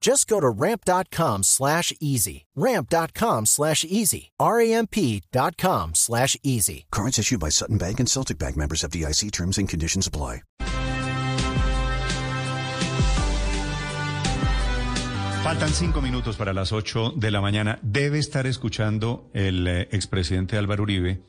Just go to ramp.com slash easy. Ramp.com slash easy. R-A-M-P.com slash easy. Cards issued by Sutton Bank and Celtic Bank members of DIC terms and conditions apply. Faltan cinco minutos para las ocho de la mañana. Debe estar escuchando el eh, expresidente Álvaro Uribe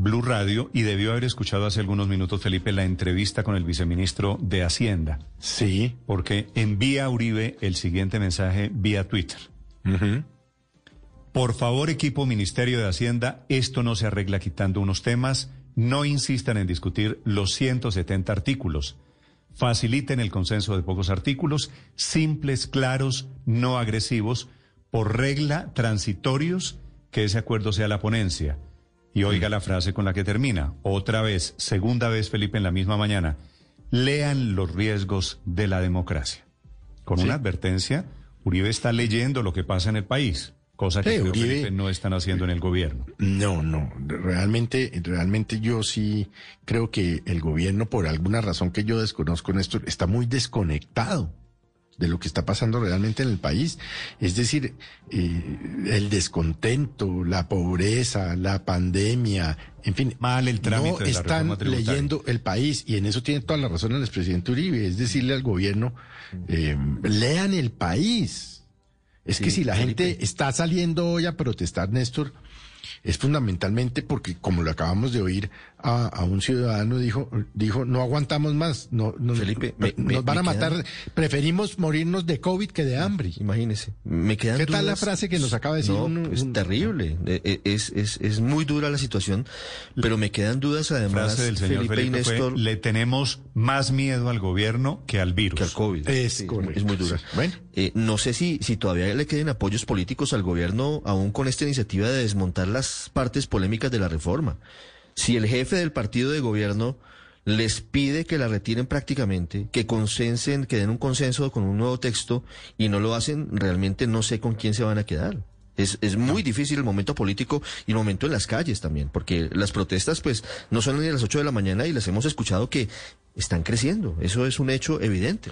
Blue Radio y debió haber escuchado hace algunos minutos, Felipe, la entrevista con el viceministro de Hacienda. Sí. Porque envía a Uribe el siguiente mensaje vía Twitter. Por favor, equipo Ministerio de Hacienda, esto no se arregla quitando unos temas. No insistan en discutir los 170 artículos. Faciliten el consenso de pocos artículos, simples, claros, no agresivos, por regla transitorios, que ese acuerdo sea la ponencia. Y oiga la frase con la que termina. Otra vez, segunda vez, Felipe, en la misma mañana. Lean los riesgos de la democracia. Con una advertencia, Uribe está leyendo lo que pasa en el país, cosa que Uribe, no están haciendo en el gobierno. No, no, realmente, realmente yo sí creo que el gobierno, por alguna razón que yo desconozco, Néstor, está muy desconectado de lo que está pasando realmente en el país. Es decir, eh, el descontento, la pobreza, la pandemia, en fin, mal el trámite no están leyendo el país y en eso tiene toda la razón el expresidente Uribe, es decirle al gobierno, eh, lean el país. Es que si la gente está saliendo hoy a protestar, Néstor, es fundamentalmente porque, como lo acabamos de oír a, un ciudadano, dijo, dijo, no aguantamos más, no, Felipe, nos van a matar, preferimos morirnos de COVID que de hambre. Imagínese, me quedan ¿Qué tal la frase que nos acaba de decir? No, es terrible, e, e, es, es, es, muy dura la situación, pero me quedan dudas además, frase del señor Felipe, le tenemos más miedo al gobierno que al virus. Que al COVID. Es, es muy dura. Bueno. Eh, no sé si, si todavía le queden apoyos políticos al gobierno aún con esta iniciativa de desmontar las partes polémicas de la reforma. Si el jefe del partido de gobierno les pide que la retiren prácticamente, que consensen, que den un consenso con un nuevo texto y no lo hacen, realmente no sé con quién se van a quedar. Es, es muy difícil el momento político y el momento en las calles también, porque las protestas pues no son ni a las 8 de la mañana y las hemos escuchado que están creciendo. Eso es un hecho evidente.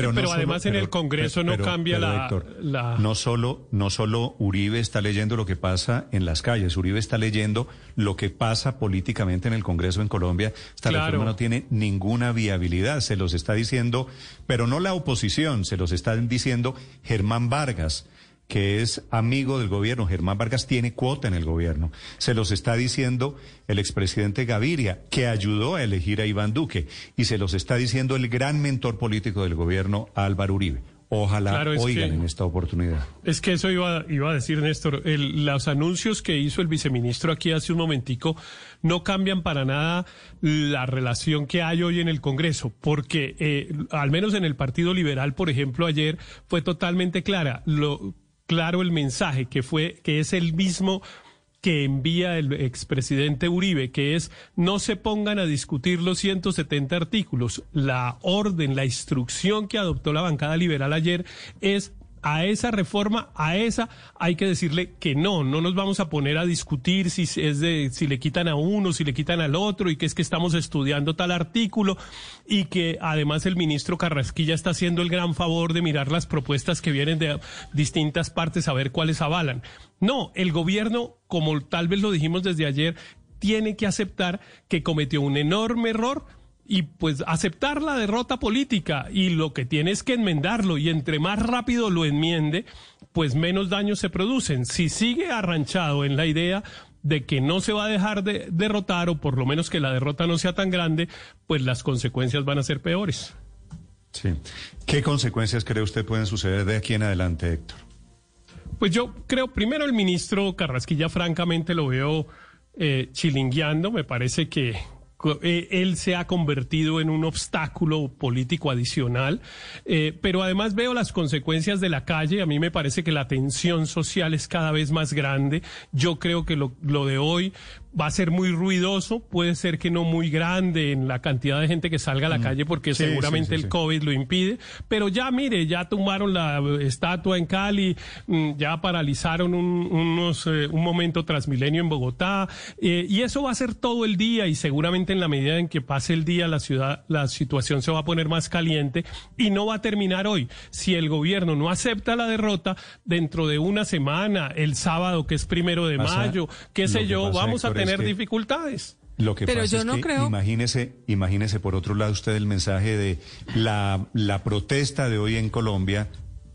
Pero, además en el Congreso no cambia la, No solo, no solo Uribe está leyendo lo que pasa en las calles, Uribe está leyendo lo que pasa políticamente en el Congreso en Colombia. Esta reforma no tiene ninguna viabilidad, se los está diciendo, pero no la oposición, se los están diciendo Germán Vargas que es amigo del gobierno, Germán Vargas tiene cuota en el gobierno. Se los está diciendo el expresidente Gaviria, que ayudó a elegir a Iván Duque, y se los está diciendo el gran mentor político del gobierno, Álvaro Uribe. Ojalá oigan en esta oportunidad. Es que eso iba, iba a decir, Néstor. los anuncios que hizo el viceministro aquí hace un momentico no cambian para nada la relación que hay hoy en el Congreso, porque eh, al menos en el Partido Liberal, por ejemplo, ayer fue totalmente clara. Lo, claro el mensaje que fue que es el mismo que envía el expresidente Uribe, que es no se pongan a discutir los 170 artículos. La orden, la instrucción que adoptó la bancada liberal ayer es a esa reforma, a esa hay que decirle que no, no nos vamos a poner a discutir si es de si le quitan a uno, si le quitan al otro y que es que estamos estudiando tal artículo y que además el ministro Carrasquilla está haciendo el gran favor de mirar las propuestas que vienen de distintas partes a ver cuáles avalan. No, el gobierno, como tal vez lo dijimos desde ayer, tiene que aceptar que cometió un enorme error y pues aceptar la derrota política y lo que tiene es que enmendarlo y entre más rápido lo enmiende, pues menos daños se producen. Si sigue arranchado en la idea de que no se va a dejar de derrotar o por lo menos que la derrota no sea tan grande, pues las consecuencias van a ser peores. Sí. ¿Qué consecuencias cree usted pueden suceder de aquí en adelante, Héctor? Pues yo creo, primero el ministro Carrasquilla, francamente lo veo eh, chilingueando. Me parece que él se ha convertido en un obstáculo político adicional, eh, pero además veo las consecuencias de la calle. A mí me parece que la tensión social es cada vez más grande. Yo creo que lo de hoy va a ser muy ruidoso, puede ser que no muy grande en la cantidad de gente que salga a la mm. calle porque seguramente el COVID lo impide, pero ya mire, ya tomaron la estatua en Cali, mm, ya paralizaron un, unos, eh, un momento transmilenio en Bogotá, eh, y eso va a ser todo el día y seguramente en la medida en que pase el día la ciudad, la situación se va a poner más caliente y no va a terminar hoy. Si el gobierno no acepta la derrota, dentro de una semana, el sábado que es primero de mayo, qué sé yo, vamos a tener tener dificultades. Lo que Pero pasa yo es no que creo... imagínese, imagínese por otro lado usted el mensaje de la, la protesta de hoy en Colombia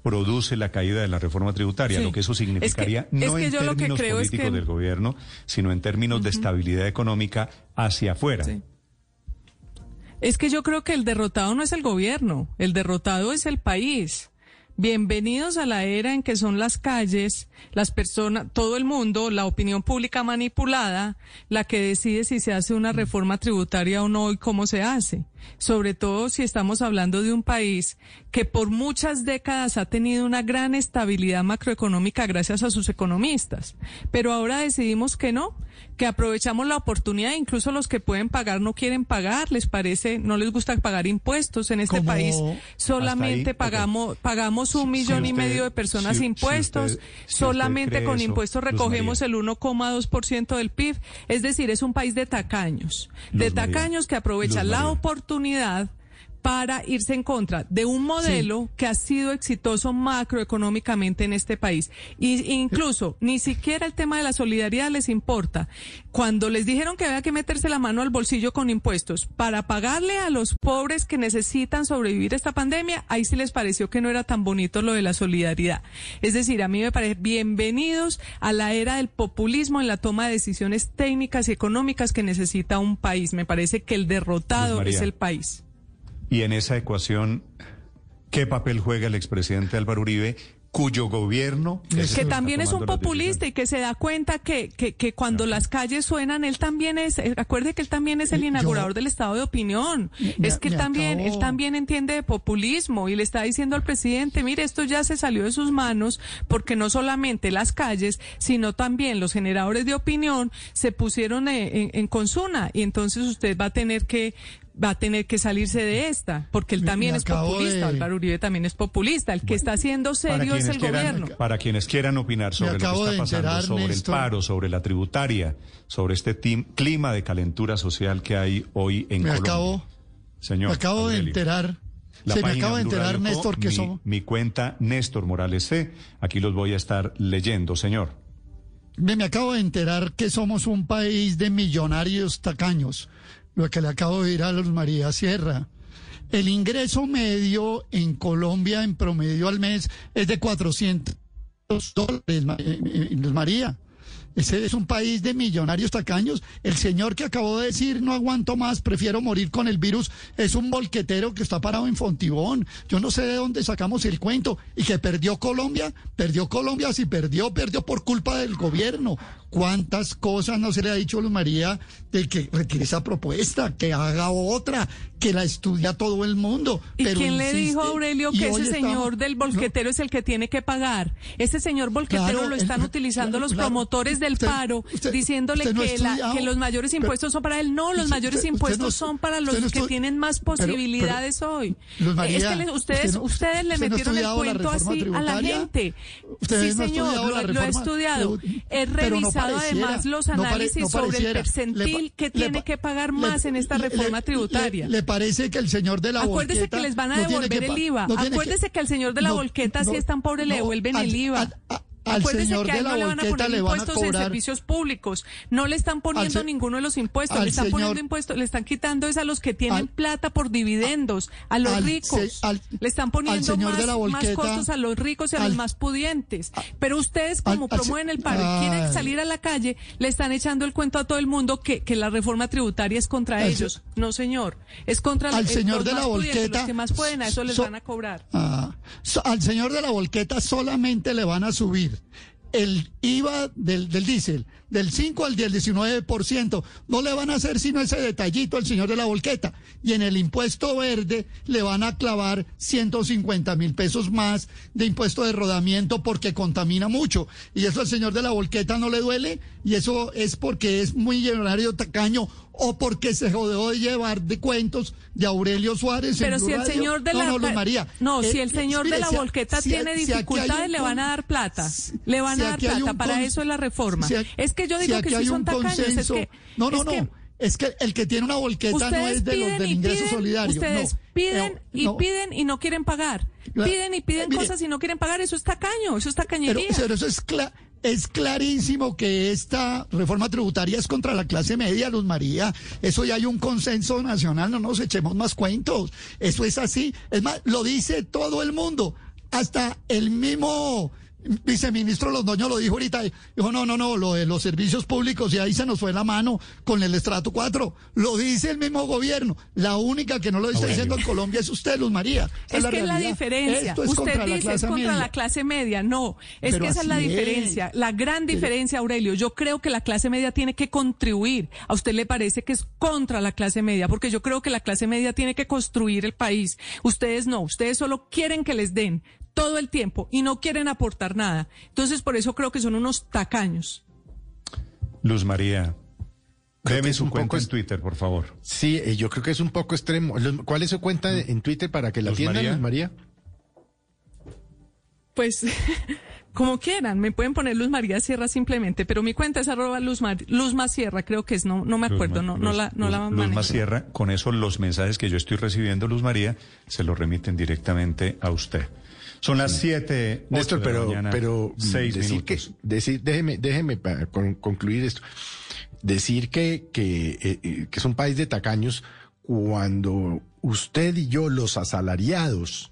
produce la caída de la reforma tributaria, lo que eso significaría no en términos políticos del gobierno, sino en términos de estabilidad económica hacia afuera. Es que yo creo que el derrotado no es el gobierno, el derrotado es el país. Bienvenidos a la era en que son las calles, las personas, todo el mundo, la opinión pública manipulada, la que decide si se hace una reforma tributaria o no y cómo se hace sobre todo si estamos hablando de un país que por muchas décadas ha tenido una gran estabilidad macroeconómica gracias a sus economistas. Pero ahora decidimos que no, que aprovechamos la oportunidad, incluso los que pueden pagar no quieren pagar, les parece, no les gusta pagar impuestos en este país. Solamente pagamos, pagamos un millón y medio de personas impuestos, solamente con impuestos recogemos el 1,2% del PIB. Es decir, es un país de tacaños, de tacaños que aprovechan la oportunidad oportunidad para irse en contra de un modelo que ha sido exitoso macroeconómicamente en este país. Y incluso ni siquiera el tema de la solidaridad les importa. Cuando les dijeron que había que meterse la mano al bolsillo con impuestos para pagarle a los pobres que necesitan sobrevivir esta pandemia, ahí sí les pareció que no era tan bonito lo de la solidaridad. Es decir, a mí me parece bienvenidos a la era del populismo en la toma de decisiones técnicas y económicas que necesita un país. Me parece que el derrotado es el país. Y en esa ecuación, ¿qué papel juega el expresidente Álvaro Uribe cuyo gobierno... que también es un populista y que se da cuenta que, que, que cuando las calles suenan, él también es, eh, acuerde que él también es el inaugurador del estado de opinión. es que él también, él también entiende de populismo y le está diciendo al presidente, mire, esto ya se salió de sus manos porque no solamente las calles, sino también los generadores de opinión se pusieron en, en, en consuna y entonces usted va a tener que va a tener que salirse de esta, porque él también es populista, Álvaro Uribe también es populista, el que está haciendo serio es el gobierno. Para quienes quieran opinar sobre lo que está pasando, sobre el paro, sobre la tributaria, sobre este clima de calentura social que hay hoy en me Colombia. Acabo, Señor me acabo de enterar. se me acaba de enterar, Néstor, que mi, somos... Mi cuenta, Néstor Morales C. Aquí los voy a estar leyendo, señor. Me, me acabo de enterar que somos un país de millonarios tacaños lo que le acabo de ir a Luz María Sierra. El ingreso medio en Colombia en promedio al mes es de 400 dólares, Luz María. Ese es un país de millonarios tacaños. El señor que acabó de decir no aguanto más, prefiero morir con el virus, es un bolquetero que está parado en Fontibón. Yo no sé de dónde sacamos el cuento. Y que perdió Colombia, perdió Colombia, si perdió, perdió por culpa del gobierno. ¿Cuántas cosas no se le ha dicho a Luz María de que retire esa propuesta, que haga otra, que la estudia todo el mundo? ¿Y quién le dijo a Aurelio que ese señor del bolquetero es el que tiene que pagar? Ese señor bolquetero lo están utilizando los promotores del paro diciéndole que, los mayores impuestos son para él. No, los mayores impuestos son para los que tienen más posibilidades hoy. es que ustedes, ustedes le metieron el cuento así a la gente. Sí, señor, lo, he estudiado. He revisado además los análisis sobre el percentil que tiene que pagar más en esta reforma tributaria. Le, parece que el señor de la Acuérdese que les van a devolver el IVA. Acuérdese que al señor de la volqueta, si es tan pobre, le devuelven el IVA Al Acuérdese señor que de la no le van a volqueta poner le van a impuestos en servicios públicos. No le están poniendo se- ninguno de los impuestos. Le están poniendo impuestos. Le están quitando es a los que tienen Al- plata por dividendos, a los al ricos. se- al- le están poniendo señor más, de la más volqueta- costos a los ricos y a los más pudientes. Pero ustedes, como promueven el paro y quieren salir a la calle, le están echando el cuento a todo el mundo que, que la reforma tributaria es contra ellos. No, señor. Es contra al el- señor los de la más volqueta. Los que más pueden, a eso les so- van a cobrar. Ah, so- al señor de la volqueta solamente le van a subir el IVA del, del diésel del 5 al 10, 19%. No le van a hacer sino ese detallito al señor de la volqueta. Y en el impuesto verde le van a clavar 150 mil pesos más de impuesto de rodamiento porque contamina mucho. Y eso al señor de la volqueta no le duele. Y eso es porque es muy millonario tacaño o porque se jodeó de llevar de cuentos de Aurelio Suárez. Pero si el señor de la no, Luz María. No, Eh, si el señor mire, de la si a- volqueta si- tiene si dificultades, un le van a dar plata. Le van a dar plata. Para eso es la reforma. es que yo si digo aquí que hay son un tacaños. Es consenso- que, no, no, es no. que es que el que tiene una volqueta no es de los del ingreso piden, solidario. ustedes no. piden Eh, y no. piden y no quieren pagar. Piden y piden eh, mire, cosas y no quieren pagar. Eso es tacaño. Eso es Pero, tacañería. pero eso es, cla- es clarísimo que esta reforma tributaria es contra la clase media, Luz María. Eso ya hay un consenso nacional, no nos echemos más cuentos. Eso es así. Es más, lo dice todo el mundo. Hasta el mismo viceministro Londoño lo dijo ahorita. Dijo, no, no, no, lo de los servicios públicos y ahí se nos fue la mano con el estrato 4. Lo dice el mismo gobierno. La única que no lo está diciendo en Colombia es usted, Luz María. Esa Es que es la diferencia. Esto es Usted la dice es contra media. la clase media. No, es Pero que esa es la es. diferencia. La gran diferencia, Aurelio. Yo creo que la clase media tiene que contribuir. ¿A usted le parece que es contra la clase media? Porque yo creo que la clase media tiene que construir el país. Ustedes no. Ustedes solo quieren que les den todo el tiempo y no quieren aportar nada. Entonces, por eso creo que son unos tacaños. Luz María, deme su cuenta en Twitter, por favor. Sí, eh, yo creo que es un poco extremo. ¿Cuál es su cuenta en Twitter para que la atiendan, María. Luz María? Pues como quieran, me pueden poner Luz María Sierra simplemente, pero mi cuenta es arroba Luz, Mar- Luz Más Sierra, creo que es, no, no me acuerdo, Luz no, Ma- no Luz- la, no la Luz, Luz manejo. Macierra, con eso los mensajes que yo estoy recibiendo, Luz María, se los remiten directamente a usted. Son las siete, ocho Néstor, de la pero, mañana, pero seis decir que, minutos. decir, déjeme, déjeme para con- concluir esto. Decir que, que, eh, eh, que es un país de tacaños cuando usted y yo, los asalariados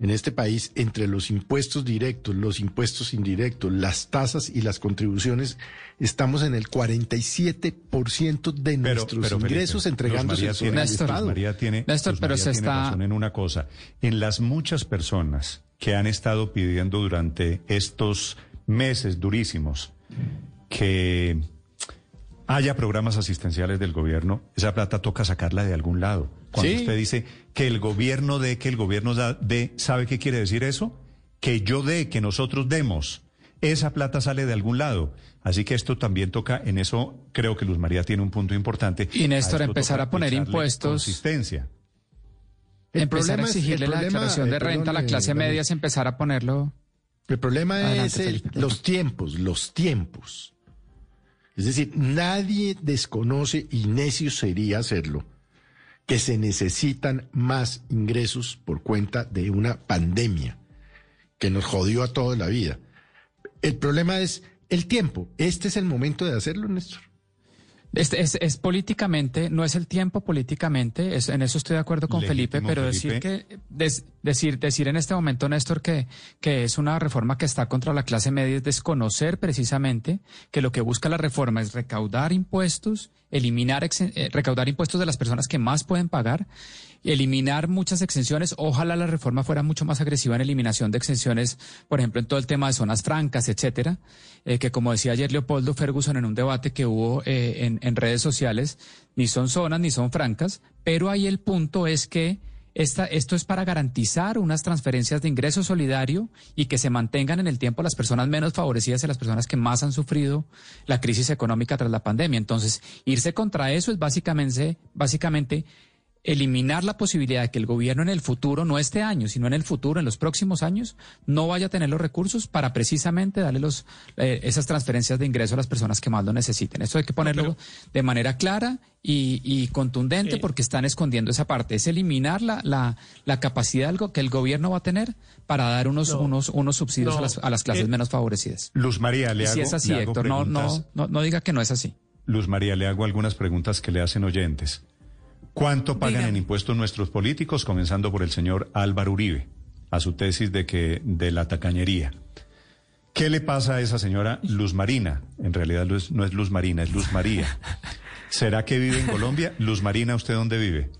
en este país, entre los impuestos directos, los impuestos indirectos, las tasas y las contribuciones, estamos en el 47% de Pero- nuestros pero, Felipe, ingresos Luz entregándose María tiene, al Néstor. María tiene, Néstor, pero María se tiene está- razón en una cosa. En las muchas personas que han estado pidiendo durante estos meses durísimos que haya programas asistenciales del gobierno, esa plata toca sacarla de algún lado. Cuando Sí. usted dice que el gobierno dé, que el gobierno dé, ¿sabe qué quiere decir eso? Que yo dé, que nosotros demos. Esa plata sale de algún lado. Así que esto también toca, en eso creo que Luz María tiene un punto importante. Y, Néstor, esto empezar a poner impuestos- Consistencia. El empezar problema a es- exigirle el la problema, declaración de eh, renta a la perdón, clase eh, media es empezar a ponerlo. El problema Adelante, es el- los tiempos, los tiempos. Es decir, nadie desconoce, y necio sería hacerlo, que se necesitan más ingresos por cuenta de una pandemia que nos jodió a toda la vida. El problema es el tiempo. Este es el momento de hacerlo, Néstor. Es, es, es políticamente, no es el tiempo políticamente, es- en eso estoy de acuerdo con Felipe, pero Felipe. decir que des- decir decir en este momento, Néstor, que, que es una reforma que está contra la clase media es desconocer precisamente que lo que busca la reforma es recaudar impuestos, eliminar eh, recaudar impuestos de las personas que más pueden pagar, eliminar muchas exenciones. Ojalá la reforma fuera mucho más agresiva en eliminación de exenciones, por ejemplo, en todo el tema de zonas francas, etcétera, eh, que como decía ayer Leopoldo Ferguson en un debate que hubo eh, en redes sociales, ni son zonas ni son francas, pero ahí el punto es que esta, esto es para garantizar unas transferencias de ingreso solidario y que se mantengan en el tiempo las personas menos favorecidas y las personas que más han sufrido la crisis económica tras la pandemia. Entonces, irse contra eso es básicamente, básicamente eliminar la posibilidad de que el gobierno en el futuro, no este año, sino en el futuro, en los próximos años, no vaya a tener los recursos para precisamente darle los, eh, esas transferencias de ingreso a las personas que más lo necesiten. Esto hay que ponerlo de manera clara y, contundente porque están escondiendo esa parte. Es eliminar la, la, la capacidad que el gobierno va a tener para dar unos, unos, unos subsidios a, las, a, las, clases eh, menos favorecidas. Luz María, le hago, si es así, Héctor, no, no, no, no diga que no es así. Luz María, le hago algunas preguntas que le hacen oyentes. ¿Cuánto pagan en impuestos nuestros políticos, comenzando por el señor Álvaro Uribe, a su tesis de que de la tacañería? ¿Qué le pasa a esa señora Luz Marina? En realidad no es Luz Marina, es Luz María. ¿Será que vive en Colombia? Luz Marina, ¿usted dónde vive?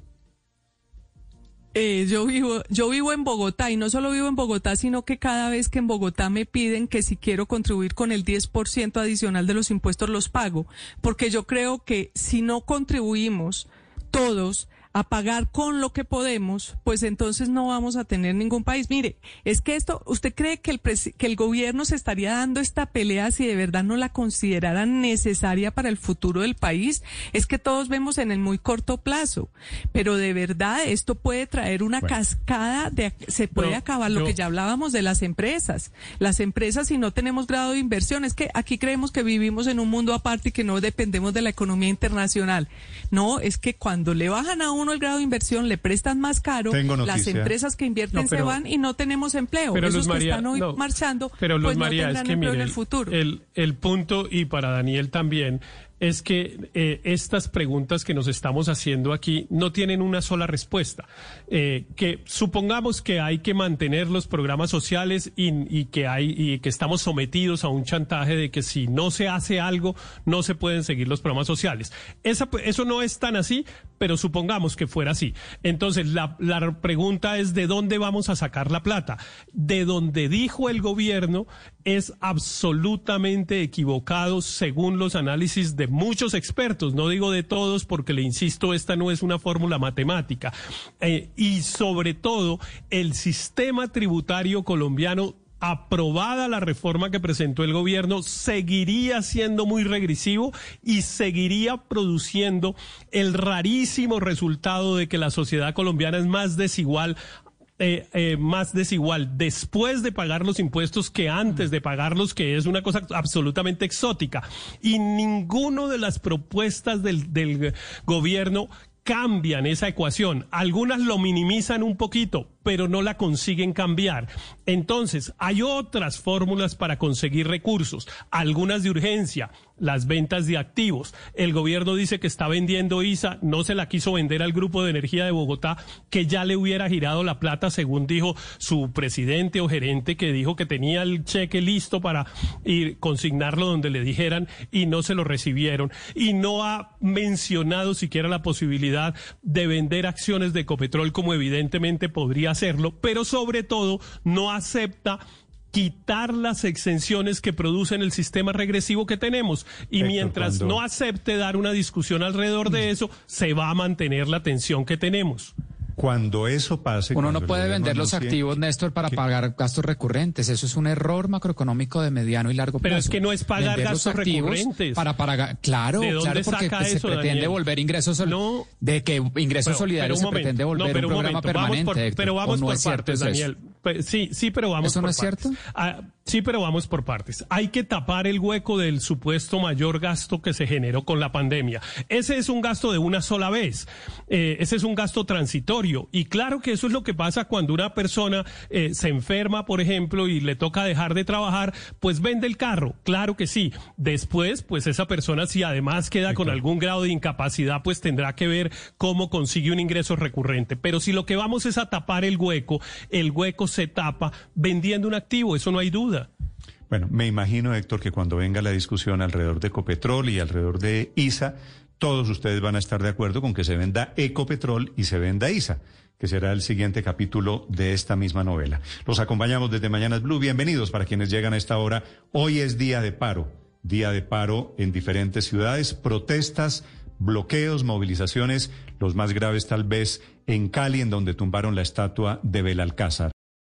Eh, yo vivo, yo vivo en Bogotá y no solo vivo en Bogotá, sino que cada vez que en Bogotá me piden que si quiero contribuir con el 10% adicional de los impuestos los pago, porque yo creo que si no contribuimos todos a pagar con lo que podemos, pues entonces no vamos a tener ningún país. Mire, es que esto, ¿usted cree que el, que el gobierno se estaría dando esta pelea si de verdad no la considerara necesaria para el futuro del país? Es que todos vemos en el muy corto plazo, pero de verdad esto puede traer una cascada de, se puede acabar lo que ya hablábamos de las empresas. Las empresas si no tenemos grado de inversión, es que aquí creemos que vivimos en un mundo aparte y que no dependemos de la economía internacional. No, es que cuando le bajan a uno el grado de inversión, le prestan más caro, las empresas que invierten se van y no tenemos empleo. Pero Esos que están hoy marchando, pero pues María, no es que, empleo en el futuro. El, el punto, y para Daniel también, es que eh, estas preguntas que nos estamos haciendo aquí no tienen una sola respuesta. Eh, que supongamos que hay que mantener los programas sociales y, que hay y que estamos sometidos a un chantaje de que si no se hace algo no se pueden seguir los programas sociales. eso no es tan así, pero supongamos que fuera así. Entonces la, la pregunta es de dónde vamos a sacar la plata. De donde dijo el gobierno es absolutamente equivocado según los análisis de muchos expertos, no digo de todos porque le insisto, esta no es una fórmula matemática. Eh, y sobre todo, el sistema tributario colombiano aprobada la reforma que presentó el gobierno, seguiría siendo muy regresivo y seguiría produciendo el rarísimo resultado de que la sociedad colombiana es más desigual eh, eh, más desigual después de pagar los impuestos que antes de pagarlos, que es una cosa absolutamente exótica. Y ninguno de las propuestas del, del gobierno cambian esa ecuación. Algunas lo minimizan un poquito, pero no la consiguen cambiar. Entonces, hay otras fórmulas para conseguir recursos, algunas de urgencia, las ventas de activos. El gobierno dice que está vendiendo ISA, no se la quiso vender al Grupo de Energía de Bogotá, que ya le hubiera girado la plata, según dijo su presidente o gerente, que dijo que tenía el cheque listo para ir consignarlo donde le dijeran y no se lo recibieron. Y no ha mencionado siquiera la posibilidad de vender acciones de Ecopetrol como evidentemente podría hacerlo, pero sobre todo no acepta quitar las exenciones que producen el sistema regresivo que tenemos. Y mientras no acepte dar una discusión alrededor de eso, se va a mantener la tensión que tenemos. Cuando eso pase. Uno no puede vender los activos, Néstor, para pagar gastos recurrentes. Eso es un error macroeconómico de mediano y largo plazo. Pero es que no es pagar gastos recurrentes. Para, para, claro, claro, porque se pretende volver ingresos no, de que ingresos solidarios se pretende volver un, programa permanente. pero vamos por partes, Daniel. Sí, sí, pero vamos ¿Eso no es cierto? Ah, sí, pero vamos por partes. Hay que tapar el hueco del supuesto mayor gasto que se generó con la pandemia. Ese es un gasto de una sola vez. Eh, ese es un gasto transitorio. Y claro que eso es lo que pasa cuando una persona eh, se enferma, por ejemplo, y le toca dejar de trabajar, pues vende el carro. Claro que sí. Después, pues esa persona, si además queda con algún grado de incapacidad, pues tendrá que ver cómo consigue un ingreso recurrente. Pero si lo que vamos es a tapar el hueco, el hueco se tapa vendiendo un activo, eso no hay duda. Bueno, me imagino, Héctor, que cuando venga la discusión alrededor de Ecopetrol y alrededor de ISA, todos ustedes van a estar de acuerdo con que se venda Ecopetrol y se venda ISA, que será el siguiente capítulo de esta misma novela. Los acompañamos desde Mañanas Blue. Bienvenidos para quienes llegan a esta hora. Hoy es día de paro, día de paro en diferentes ciudades, protestas, bloqueos, movilizaciones, los más graves tal vez en Cali, en donde tumbaron la estatua de Belalcázar.